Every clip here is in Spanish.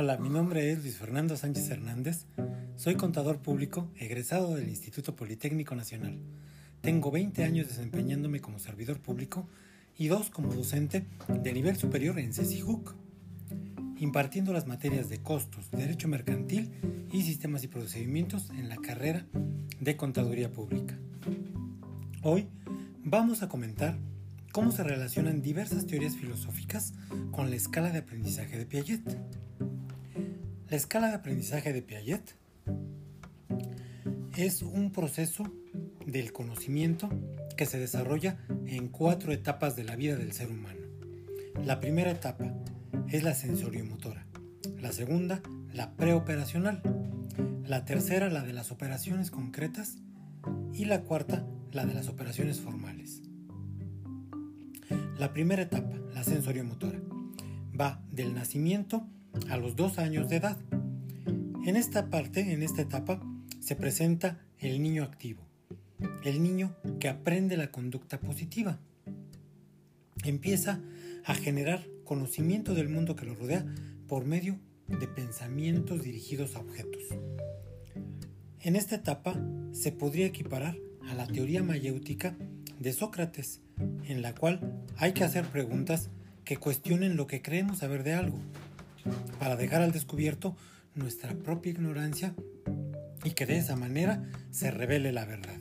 Hola, mi nombre es Luis Fernando Sánchez Hernández. Soy contador público egresado del Instituto Politécnico Nacional. Tengo 20 años desempeñándome como servidor público y dos como docente de nivel superior en CECIJUC, impartiendo las materias de costos, derecho mercantil y sistemas y procedimientos en la carrera de contaduría pública. Hoy vamos a comentar cómo se relacionan diversas teorías filosóficas con la escala de aprendizaje de Piaget. La escala de aprendizaje de Piaget es un proceso del conocimiento que se desarrolla en cuatro etapas de la vida del ser humano. La primera etapa es la sensoriomotora, la segunda la preoperacional, la tercera la de las operaciones concretas y la cuarta la de las operaciones formales. La primera etapa, la sensoriomotora, va del nacimiento a los dos años de edad. En esta parte, en esta etapa, se presenta el niño activo, el niño que aprende la conducta positiva. Empieza a generar conocimiento del mundo que lo rodea por medio de pensamientos dirigidos a objetos. En esta etapa se podría equiparar a la teoría mayéutica de Sócrates, en la cual hay que hacer preguntas que cuestionen lo que creemos saber de algo, para dejar al descubierto nuestra propia ignorancia y que de esa manera se revele la verdad.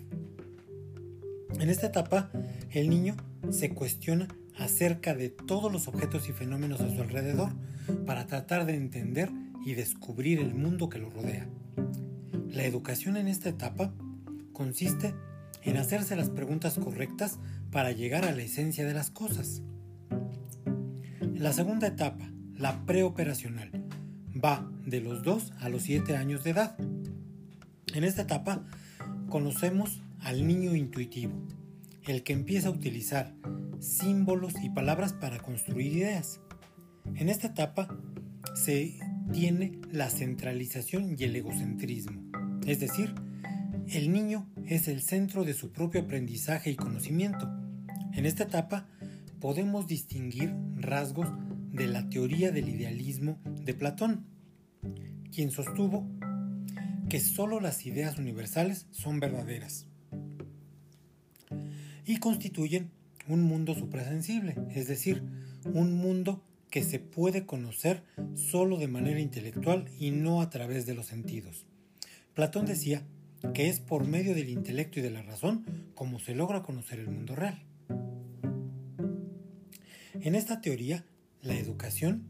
En esta etapa, el niño se cuestiona acerca de todos los objetos y fenómenos a su alrededor para tratar de entender y descubrir el mundo que lo rodea. La educación en esta etapa consiste en hacerse las preguntas correctas para llegar a la esencia de las cosas. La segunda etapa, la preoperacional, va de los 2 a los 7 años de edad. En esta etapa conocemos al niño intuitivo, el que empieza a utilizar símbolos y palabras para construir ideas. En esta etapa se tiene la centralización y el egocentrismo, es decir, el niño es el centro de su propio aprendizaje y conocimiento. En esta etapa podemos distinguir rasgos de la teoría del idealismo de Platón, quien sostuvo que sólo las ideas universales son verdaderas y constituyen un mundo suprasensible, es decir, un mundo que se puede conocer solo de manera intelectual y no a través de los sentidos. Platón decía que es por medio del intelecto y de la razón como se logra conocer el mundo real. En esta teoría, la educación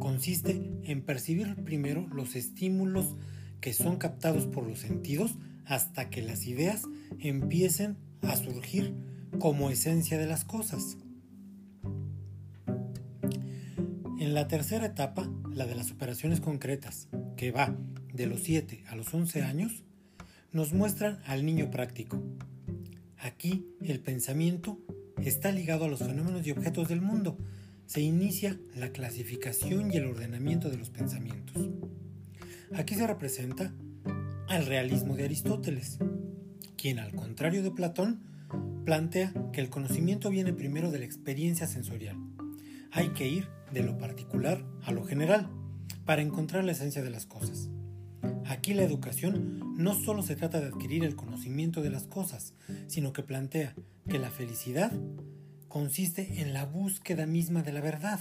consiste en percibir primero los estímulos que son captados por los sentidos hasta que las ideas empiecen a surgir como esencia de las cosas. En la tercera etapa, la de las operaciones concretas, que va de los 7 a los 11 años, nos muestran al niño práctico. Aquí el pensamiento está ligado a los fenómenos y objetos del mundo. Se inicia la clasificación y el ordenamiento de los pensamientos. Aquí se representa al realismo de Aristóteles, quien al contrario de Platón plantea que el conocimiento viene primero de la experiencia sensorial. Hay que ir de lo particular a lo general para encontrar la esencia de las cosas. Aquí la educación no solo se trata de adquirir el conocimiento de las cosas, sino que plantea que la felicidad consiste en la búsqueda misma de la verdad.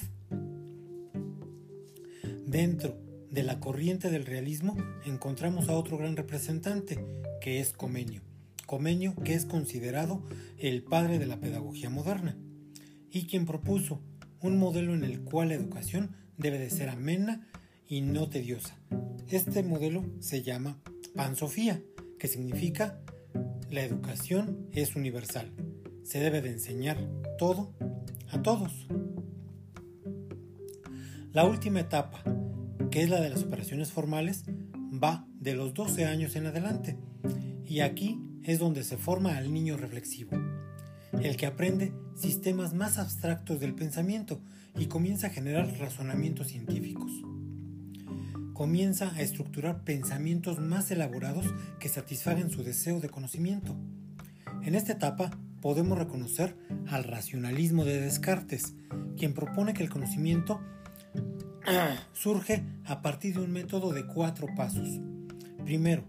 Dentro de la corriente del realismo encontramos a otro gran representante, que es Comenio. Comenio, que es considerado el padre de la pedagogía moderna, y quien propuso un modelo en el cual la educación debe de ser amena y no tediosa, este modelo se llama Pansofía, que significa la educación es universal. Se debe de enseñar todo a todos. La última etapa, que es la de las operaciones formales, va de los 12 años en adelante. Y aquí es donde se forma al niño reflexivo, el que aprende sistemas más abstractos del pensamiento y comienza a generar razonamientos científicos comienza a estructurar pensamientos más elaborados que satisfagan su deseo de conocimiento. En esta etapa podemos reconocer al racionalismo de Descartes, quien propone que el conocimiento surge a partir de un método de cuatro pasos. Primero,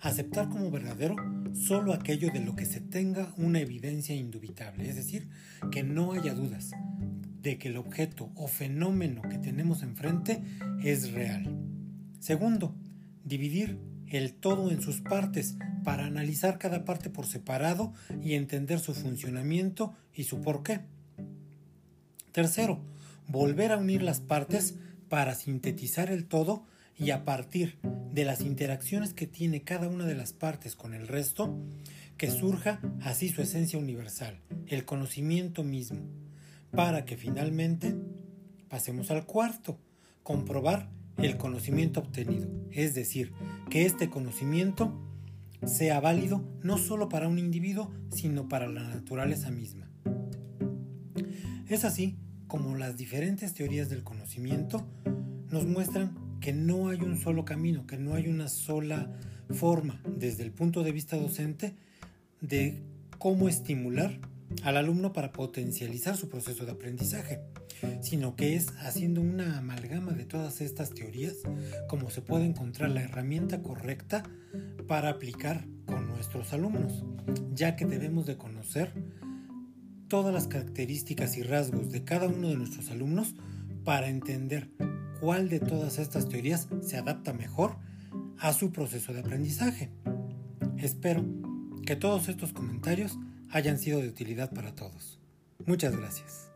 aceptar como verdadero solo aquello de lo que se tenga una evidencia indubitable, es decir, que no haya dudas de que el objeto o fenómeno que tenemos enfrente es real. Segundo, dividir el todo en sus partes para analizar cada parte por separado y entender su funcionamiento y su porqué. Tercero, volver a unir las partes para sintetizar el todo y a partir de las interacciones que tiene cada una de las partes con el resto, que surja así su esencia universal, el conocimiento mismo, para que finalmente pasemos al cuarto, comprobar el conocimiento obtenido, es decir, que este conocimiento sea válido no solo para un individuo, sino para la naturaleza misma. Es así como las diferentes teorías del conocimiento nos muestran que no hay un solo camino, que no hay una sola forma desde el punto de vista docente de cómo estimular al alumno para potencializar su proceso de aprendizaje, sino que es haciendo una amalgama de todas estas teorías como se puede encontrar la herramienta correcta para aplicar con nuestros alumnos, ya que debemos de conocer todas las características y rasgos de cada uno de nuestros alumnos para entender cuál de todas estas teorías se adapta mejor a su proceso de aprendizaje. Espero que todos estos comentarios hayan sido de utilidad para todos. Muchas gracias.